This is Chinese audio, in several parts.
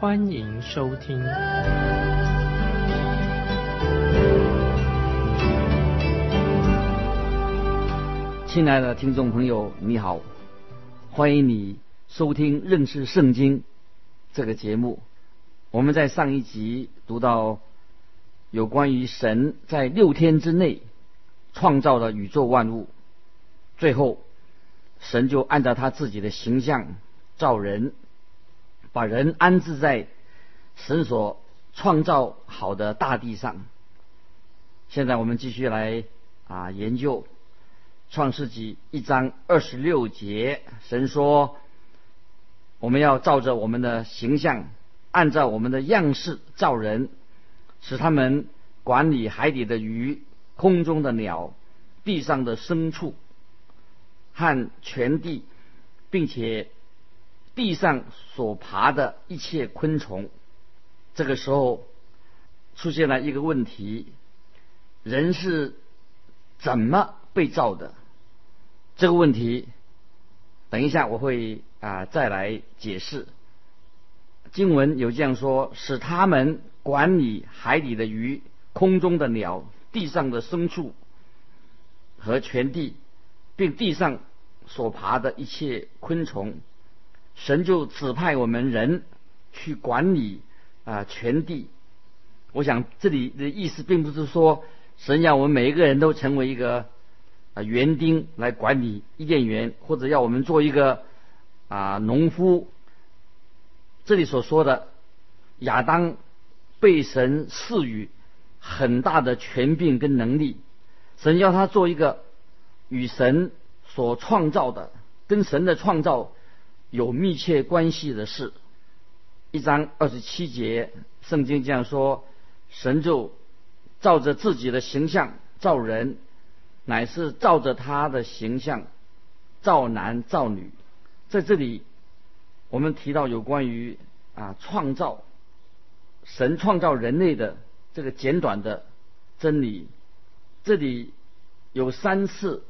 欢迎收听。亲爱的听众朋友，你好，欢迎你收听认识圣经这个节目。我们在上一集读到有关于神在六天之内。创造了宇宙万物，最后神就按照他自己的形象造人，把人安置在神所创造好的大地上。现在我们继续来啊研究创世纪一章二十六节，神说：“我们要照着我们的形象，按照我们的样式造人，使他们管理海底的鱼。”空中的鸟，地上的牲畜和全地，并且地上所爬的一切昆虫。这个时候出现了一个问题：人是怎么被造的？这个问题，等一下我会啊再来解释。经文有这样说：使他们管理海底的鱼，空中的鸟。地上的牲畜和全地，并地上所爬的一切昆虫，神就指派我们人去管理啊全地。我想这里的意思并不是说神要我们每一个人都成为一个啊园丁来管理伊甸园，或者要我们做一个啊农夫。这里所说的亚当被神赐予。很大的权柄跟能力，神要他做一个与神所创造的、跟神的创造有密切关系的事。一章二十七节，圣经这样说：神就照着自己的形象造人，乃是照着他的形象造男造女。在这里，我们提到有关于啊创造，神创造人类的。这个简短的真理，这里有三次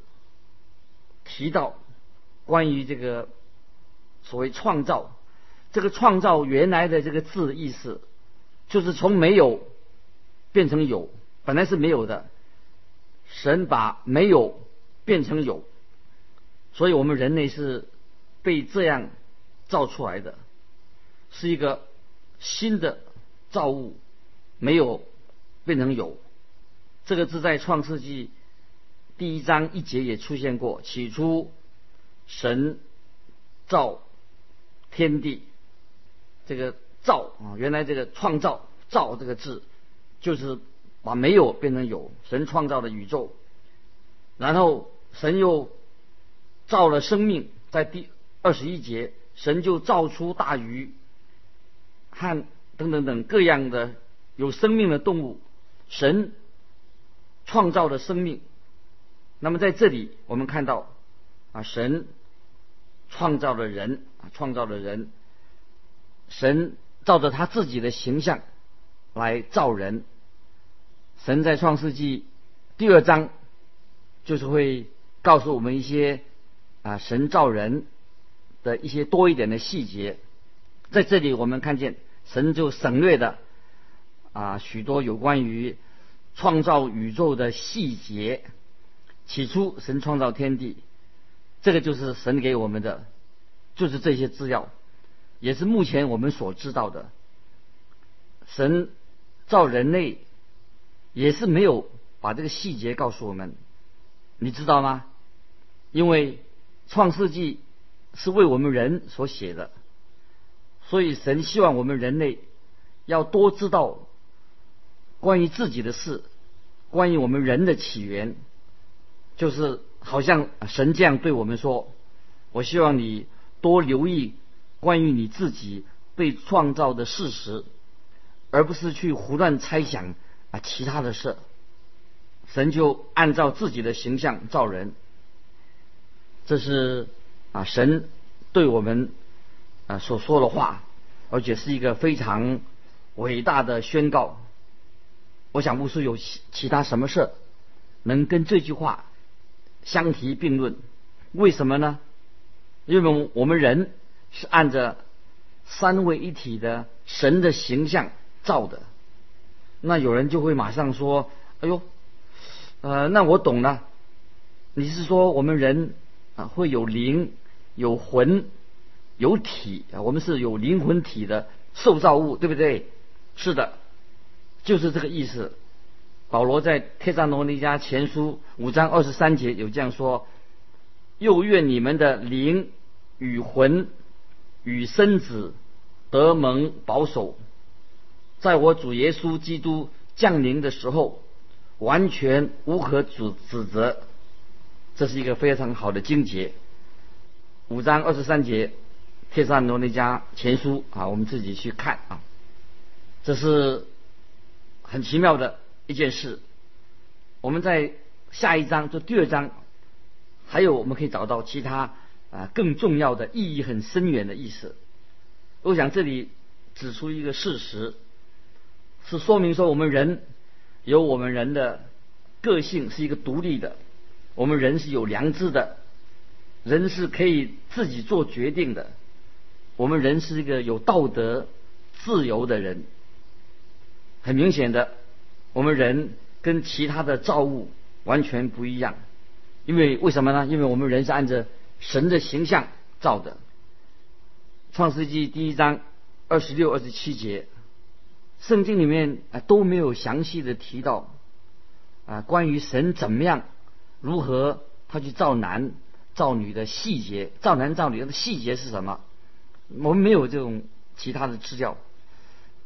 提到关于这个所谓创造。这个创造原来的这个字的意思，就是从没有变成有，本来是没有的，神把没有变成有，所以我们人类是被这样造出来的，是一个新的造物，没有。变成有，这个字在创世纪第一章一节也出现过。起初，神造天地，这个造啊，原来这个创造造这个字，就是把没有变成有。神创造的宇宙，然后神又造了生命，在第二十一节，神就造出大鱼和等等等各样的有生命的动物。神创造了生命，那么在这里我们看到啊，神创造了人，创造了人，神照着他自己的形象来造人。神在创世纪第二章就是会告诉我们一些啊，神造人的一些多一点的细节。在这里我们看见神就省略的。啊，许多有关于创造宇宙的细节。起初，神创造天地，这个就是神给我们的，就是这些资料，也是目前我们所知道的。神造人类，也是没有把这个细节告诉我们，你知道吗？因为创世纪是为我们人所写的，所以神希望我们人类要多知道。关于自己的事，关于我们人的起源，就是好像神这样对我们说：“我希望你多留意关于你自己被创造的事实，而不是去胡乱猜想啊其他的事。神就按照自己的形象造人，这是啊神对我们啊所说的话，而且是一个非常伟大的宣告。我想不出有其其他什么事能跟这句话相提并论。为什么呢？因为我们人是按着三位一体的神的形象造的。那有人就会马上说：“哎呦。”呃，那我懂了。你是说我们人啊会有灵、有魂、有体啊？我们是有灵魂体的受造物，对不对？是的，就是这个意思。保罗在《帖撒罗尼迦前书》五章二十三节有这样说：“又愿你们的灵与魂与身子得蒙保守，在我主耶稣基督降临的时候。”完全无可指指责，这是一个非常好的经节。五章二十三节，帖撒罗尼迦前书啊，我们自己去看啊，这是很奇妙的一件事。我们在下一章，就第二章，还有我们可以找到其他啊更重要的意义很深远的意思。我想这里指出一个事实，是说明说我们人。有我们人的个性是一个独立的，我们人是有良知的，人是可以自己做决定的，我们人是一个有道德、自由的人。很明显的，我们人跟其他的造物完全不一样，因为为什么呢？因为我们人是按着神的形象造的。创世纪第一章二十六、二十七节。圣经里面啊都没有详细的提到啊关于神怎么样如何他去造男造女的细节，造男造女的细节是什么？我们没有这种其他的资料。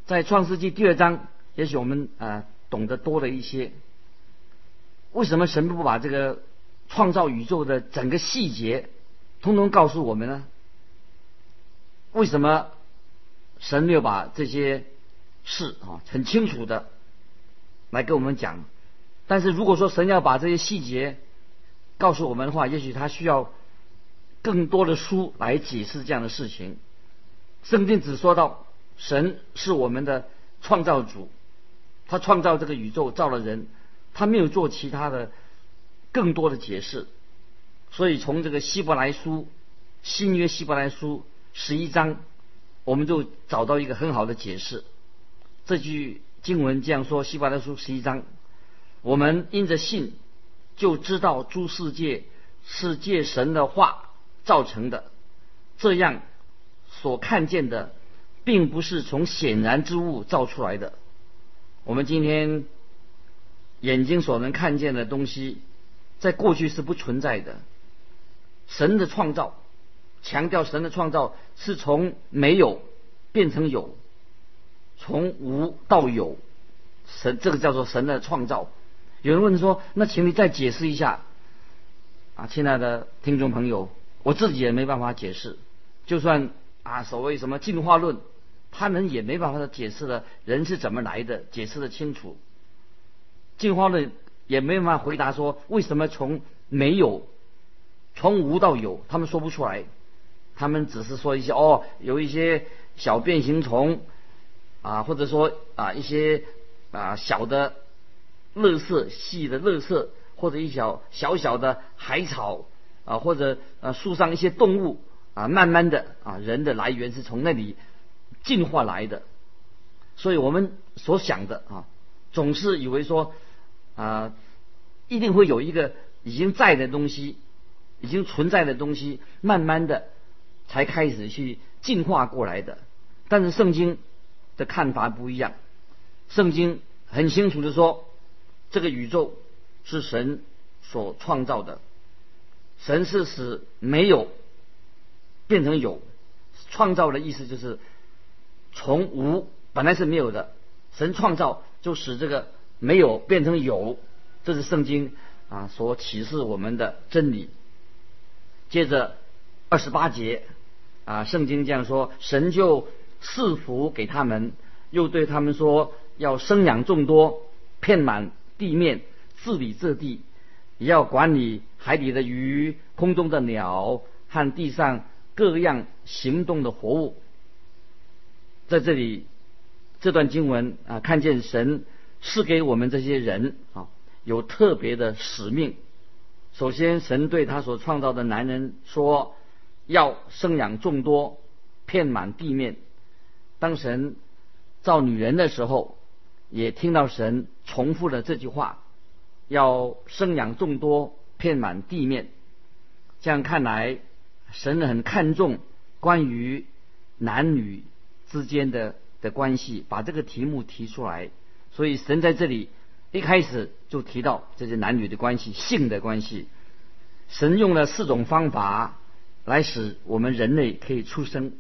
在创世纪第二章，也许我们啊懂得多了一些。为什么神不把这个创造宇宙的整个细节通通告诉我们呢？为什么神没有把这些？事啊，很清楚的来跟我们讲。但是如果说神要把这些细节告诉我们的话，也许他需要更多的书来解释这样的事情。圣经只说到神是我们的创造主，他创造这个宇宙，造了人，他没有做其他的更多的解释。所以从这个希伯来书新约希伯来书十一章，我们就找到一个很好的解释。这句经文这样说：希伯来书十一章，我们因着信就知道诸世界是借神的话造成的，这样所看见的，并不是从显然之物造出来的。我们今天眼睛所能看见的东西，在过去是不存在的。神的创造，强调神的创造是从没有变成有。从无到有，神这个叫做神的创造。有人问说：“那请你再解释一下。”啊，亲爱的听众朋友，我自己也没办法解释。就算啊，所谓什么进化论，他们也没办法解释的人是怎么来的，解释的清楚。进化论也没办法回答说为什么从没有从无到有，他们说不出来。他们只是说一些哦，有一些小变形虫。啊，或者说啊一些啊小的乐色、细的乐色，或者一小小小的海草啊，或者啊树上一些动物啊，慢慢的啊人的来源是从那里进化来的。所以我们所想的啊，总是以为说啊一定会有一个已经在的东西，已经存在的东西，慢慢的才开始去进化过来的。但是圣经。的看法不一样，圣经很清楚的说，这个宇宙是神所创造的，神是使没有变成有，创造的意思就是从无本来是没有的，神创造就使这个没有变成有，这是圣经啊所启示我们的真理。接着二十八节啊，圣经这样说，神就。赐福给他们，又对他们说要生养众多，遍满地面，治理这地，也要管理海底的鱼、空中的鸟和地上各样行动的活物。在这里，这段经文啊，看见神是给我们这些人啊有特别的使命。首先，神对他所创造的男人说：“要生养众多，遍满地面。”当神造女人的时候，也听到神重复了这句话：“要生养众多，遍满地面。”这样看来，神很看重关于男女之间的的关系，把这个题目提出来。所以，神在这里。一开始就提到这些男女的关系、性的关系。神用了四种方法来使我们人类可以出生。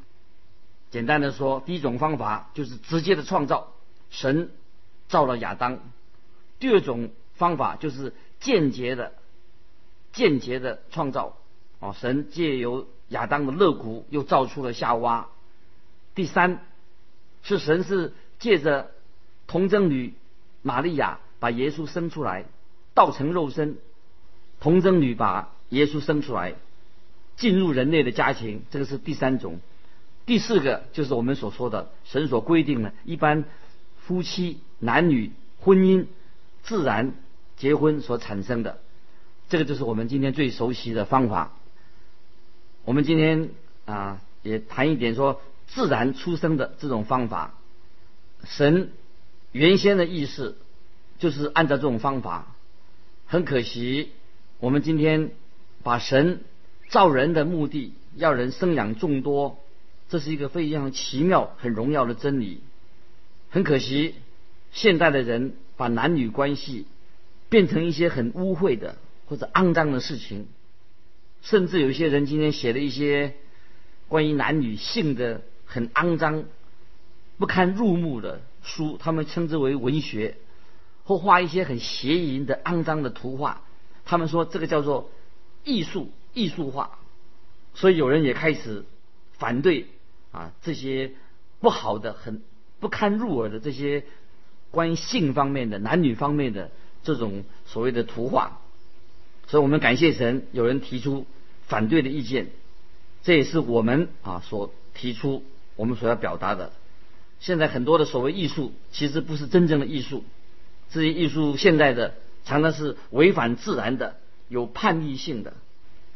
简单的说，第一种方法就是直接的创造，神造了亚当；第二种方法就是间接的、间接的创造，哦，神借由亚当的肋骨又造出了夏娃；第三是神是借着童贞女玛利亚。把耶稣生出来，道成肉身，童贞女把耶稣生出来，进入人类的家庭，这个是第三种。第四个就是我们所说的神所规定的，一般夫妻男女婚姻自然结婚所产生的，这个就是我们今天最熟悉的方法。我们今天啊也谈一点说自然出生的这种方法，神原先的意思。就是按照这种方法，很可惜，我们今天把神造人的目的要人生养众多，这是一个非常奇妙、很荣耀的真理。很可惜，现代的人把男女关系变成一些很污秽的或者肮脏的事情，甚至有些人今天写了一些关于男女性的很肮脏、不堪入目的书，他们称之为文学。或画一些很邪淫的、肮脏的图画，他们说这个叫做艺术、艺术画，所以有人也开始反对啊这些不好的、很不堪入耳的这些关于性方面的、男女方面的这种所谓的图画。所以我们感谢神，有人提出反对的意见，这也是我们啊所提出我们所要表达的。现在很多的所谓艺术，其实不是真正的艺术。这些艺术现在的常常是违反自然的、有叛逆性的，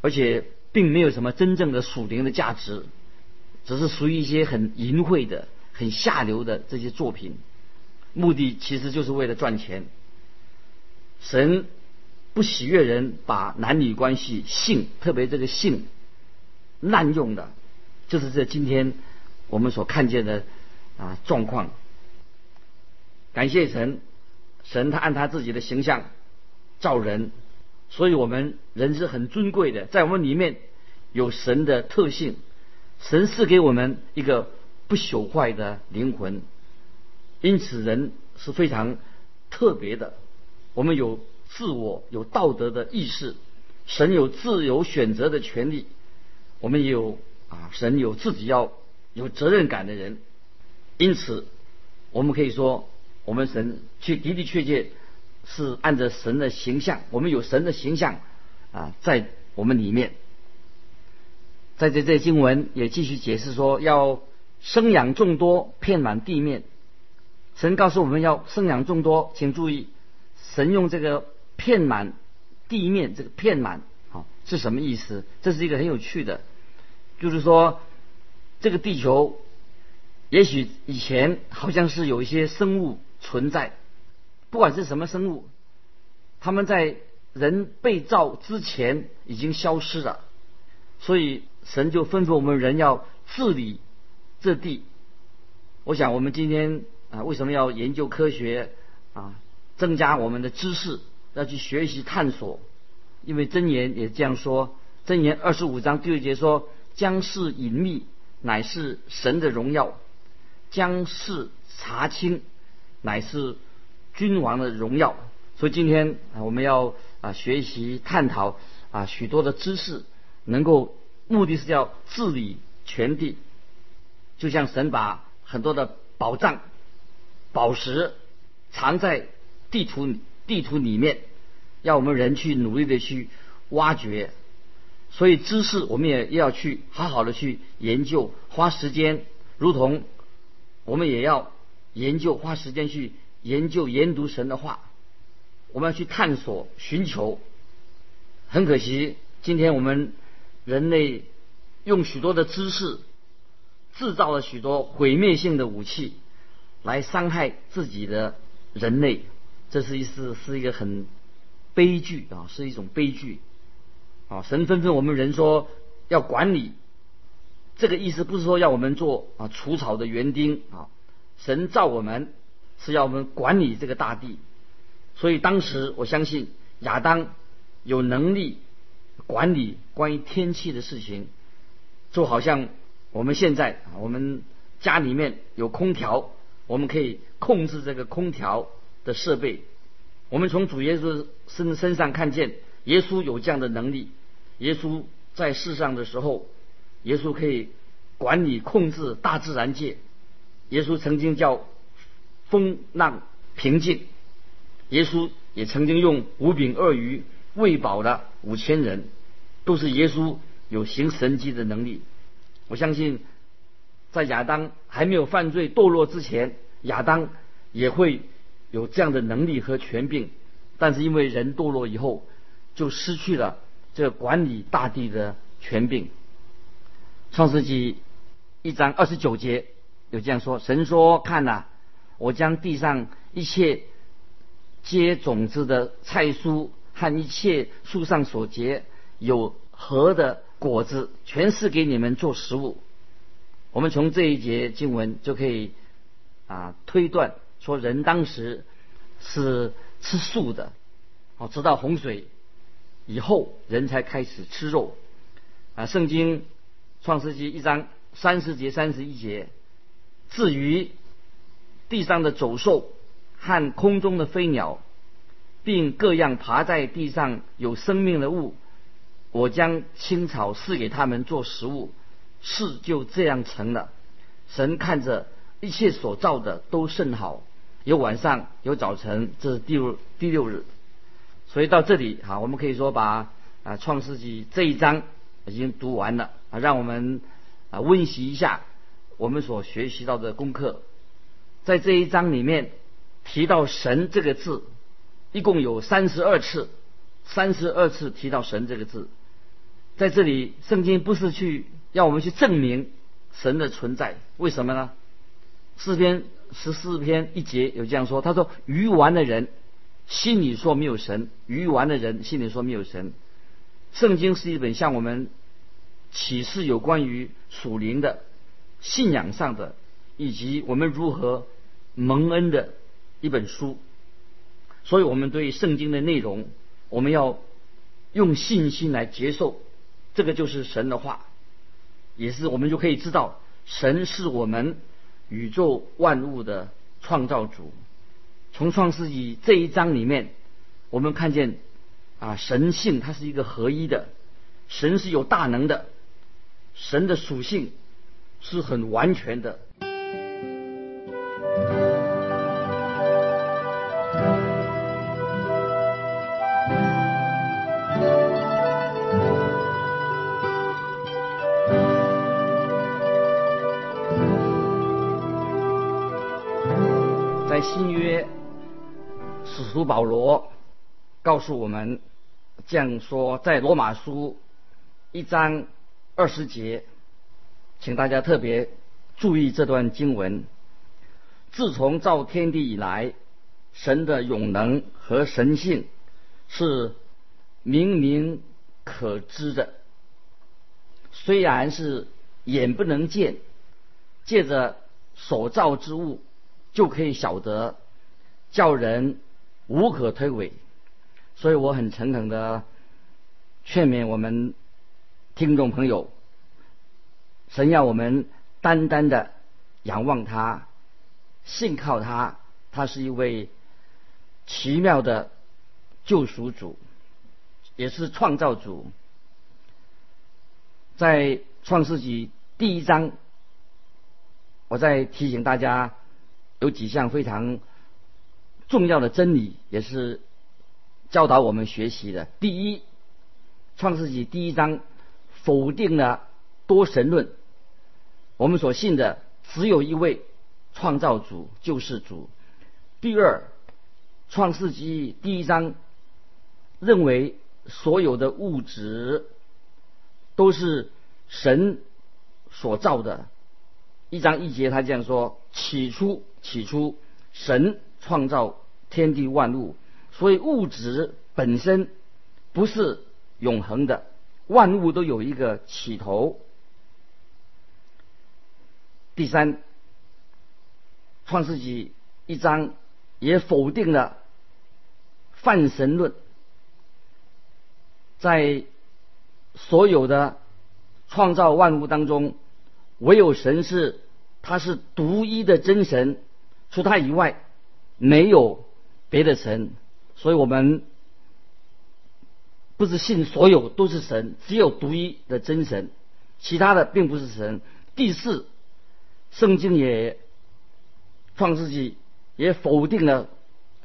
而且并没有什么真正的属灵的价值，只是属于一些很淫秽的、很下流的这些作品，目的其实就是为了赚钱。神不喜悦人把男女关系、性，特别这个性滥用的，就是这今天我们所看见的啊状况。感谢神。神他按他自己的形象造人，所以我们人是很尊贵的，在我们里面有神的特性，神赐给我们一个不朽坏的灵魂，因此人是非常特别的。我们有自我、有道德的意识，神有自由选择的权利，我们也有啊，神有自己要有责任感的人，因此我们可以说。我们神确的的确确是按着神的形象，我们有神的形象啊，在我们里面。在这这经文也继续解释说，要生养众多，遍满地面。神告诉我们要生养众多，请注意，神用这个遍满地面，这个遍满啊是什么意思？这是一个很有趣的，就是说这个地球也许以前好像是有一些生物。存在，不管是什么生物，他们在人被造之前已经消失了，所以神就吩咐我们人要治理这地。我想我们今天啊，为什么要研究科学啊，增加我们的知识，要去学习探索？因为真言也这样说，真言二十五章第二节说：“将是隐秘，乃是神的荣耀；将是查清。”乃是君王的荣耀，所以今天啊，我们要啊学习探讨啊许多的知识，能够目的是要治理全地，就像神把很多的宝藏宝石藏在地图地图里面，要我们人去努力的去挖掘。所以知识我们也要去好好的去研究，花时间，如同我们也要研究，花时间去研究研读神的话。我们要去探索、寻求。很可惜，今天我们人类用许多的知识制造了许多毁灭性的武器，来伤害自己的人类。这是一是是一个很悲剧啊，是一种悲剧。啊，神吩咐我们人说要管理，这个意思不是说要我们做啊除草的园丁啊。神造我们是要我们管理这个大地，所以当时我相信亚当有能力管理关于天气的事情，就好像我们现在啊，我们家里面有空调，我们可以控制这个空调的设备。我们从主耶稣身身上看见。耶稣有这样的能力。耶稣在世上的时候，耶稣可以管理控制大自然界。耶稣曾经叫风浪平静。耶稣也曾经用五饼二鱼喂饱了五千人，都是耶稣有行神迹的能力。我相信，在亚当还没有犯罪堕落之前，亚当也会有这样的能力和权柄。但是因为人堕落以后，就失去了这管理大地的权柄。创世纪一章二十九节有这样说：“神说，看呐，我将地上一切结种子的菜蔬和一切树上所结有核的果子，全是给你们做食物。”我们从这一节经文就可以啊推断说，人当时是吃素的，哦，直到洪水。以后人才开始吃肉，啊，《圣经·创世纪》一章三十节、三十一节，至于地上的走兽和空中的飞鸟，并各样爬在地上有生命的物，我将青草赐给他们做食物，事就这样成了。神看着一切所造的都甚好，有晚上，有早晨，这是第六第六日。所以到这里哈，我们可以说把啊创世纪这一章已经读完了啊，让我们啊温习一下我们所学习到的功课。在这一章里面提到“神”这个字，一共有三十二次，三十二次提到“神”这个字。在这里，圣经不是去要我们去证明神的存在，为什么呢？四篇十四篇一节有这样说，他说：“愚顽的人。”心里说没有神，愚顽的人心里说没有神。圣经是一本向我们启示有关于属灵的信仰上的，以及我们如何蒙恩的一本书。所以，我们对圣经的内容，我们要用信心来接受。这个就是神的话，也是我们就可以知道，神是我们宇宙万物的创造主。从创世纪这一章里面，我们看见啊，神性它是一个合一的，神是有大能的，神的属性是很完全的。在新约。使徒保罗告诉我们这样说，在罗马书一章二十节，请大家特别注意这段经文。自从造天地以来，神的永能和神性是明明可知的，虽然是眼不能见，借着所造之物就可以晓得，叫人。无可推诿，所以我很诚恳的劝勉我们听众朋友：神要我们单单的仰望他，信靠他，他是一位奇妙的救赎主，也是创造主。在创世纪第一章，我再提醒大家，有几项非常重要的真理，也是教导我们学习的。第一，《创世纪》第一章否定了多神论，我们所信的只有一位创造主，救世主。第二，《创世纪》第一章认为所有的物质都是神所造的。一章一节，他这样说：“起初，起初，神创造天地万物，所以物质本身不是永恒的，万物都有一个起头。”第三，《创世纪》一章也否定了泛神论，在所有的创造万物当中。唯有神是，他是独一的真神，除他以外没有别的神，所以我们不是信所有都是神，只有独一的真神，其他的并不是神。第四，圣经也创世纪也否定了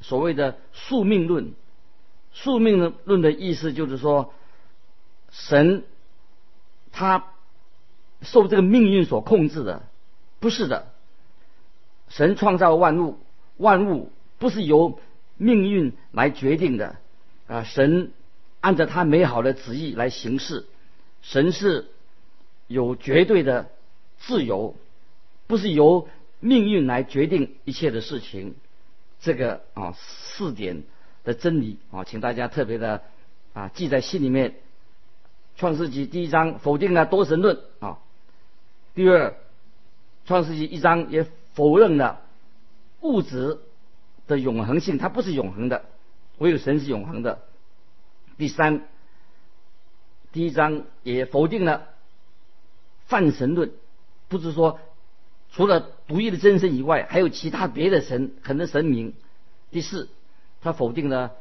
所谓的宿命论，宿命论的意思就是说，神他。受这个命运所控制的，不是的。神创造万物，万物不是由命运来决定的啊！神按照他美好的旨意来行事，神是有绝对的自由，不是由命运来决定一切的事情。这个啊四点的真理啊，请大家特别的啊记在心里面。创世纪第一章否定了多神论啊。第二，《创世纪》一章也否认了物质的永恒性，它不是永恒的，唯有神是永恒的。第三，第一章也否定了泛神论，不是说除了独一的真神以外，还有其他别的神，很多神明。第四，他否定了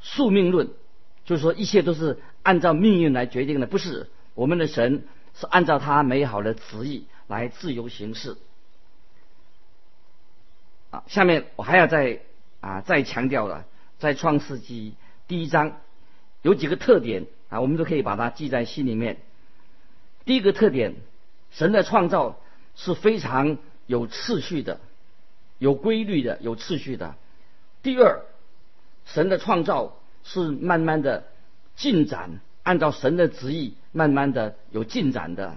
宿命论，就是说一切都是按照命运来决定的，不是我们的神。是按照他美好的旨意来自由行事。下面我还要再啊再强调了，在创世纪第一章有几个特点啊，我们都可以把它记在心里面。第一个特点，神的创造是非常有次序的、有规律的、有次序的。第二，神的创造是慢慢的进展。按照神的旨意，慢慢的有进展的。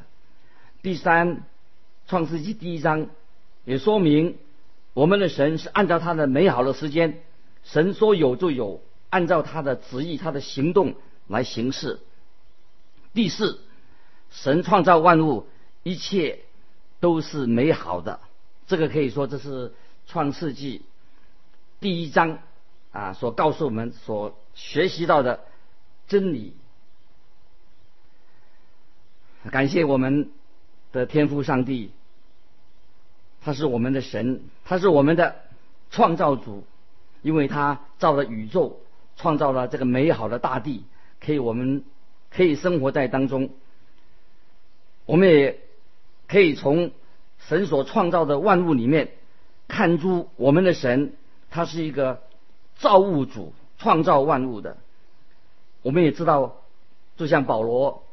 第三，创世纪第一章也说明，我们的神是按照他的美好的时间，神说有就有，按照他的旨意、他的行动来行事。第四，神创造万物，一切都是美好的。这个可以说这是创世纪第一章啊所告诉我们所学习到的真理。感谢我们的天父上帝，他是我们的神，他是我们的创造主，因为他造了宇宙，创造了这个美好的大地，可以我们可以生活在当中。我们也可以从神所创造的万物里面看出我们的神，他是一个造物主，创造万物的。我们也知道，就像保罗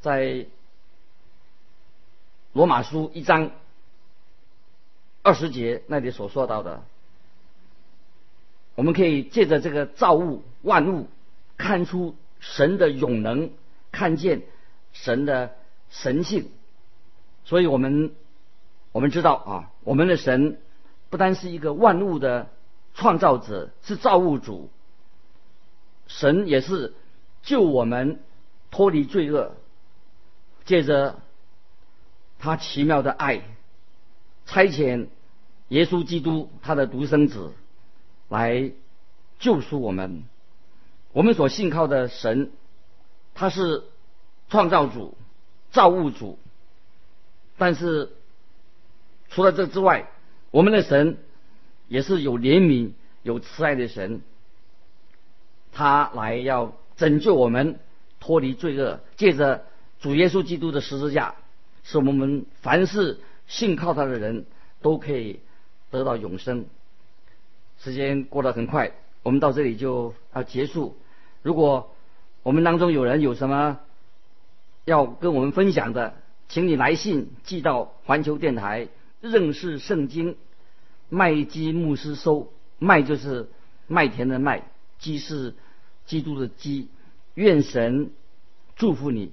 在。罗马书一章二十节那里所说到的，我们可以借着这个造物万物，看出神的永能，看见神的神性。所以我们我们知道啊，我们的神不单是一个万物的创造者，是造物主，神也是救我们脱离罪恶，借着。他奇妙的爱，差遣耶稣基督他的独生子来救赎我们。我们所信靠的神，他是创造主、造物主。但是除了这之外，我们的神也是有怜悯、有慈爱的神。他来要拯救我们脱离罪恶，借着主耶稣基督的十字架。使我们凡事信靠他的人都可以得到永生。时间过得很快，我们到这里就要结束。如果我们当中有人有什么要跟我们分享的，请你来信寄到环球电台认识圣经麦基牧师收。麦就是麦田的麦，基是基督的基。愿神祝福你。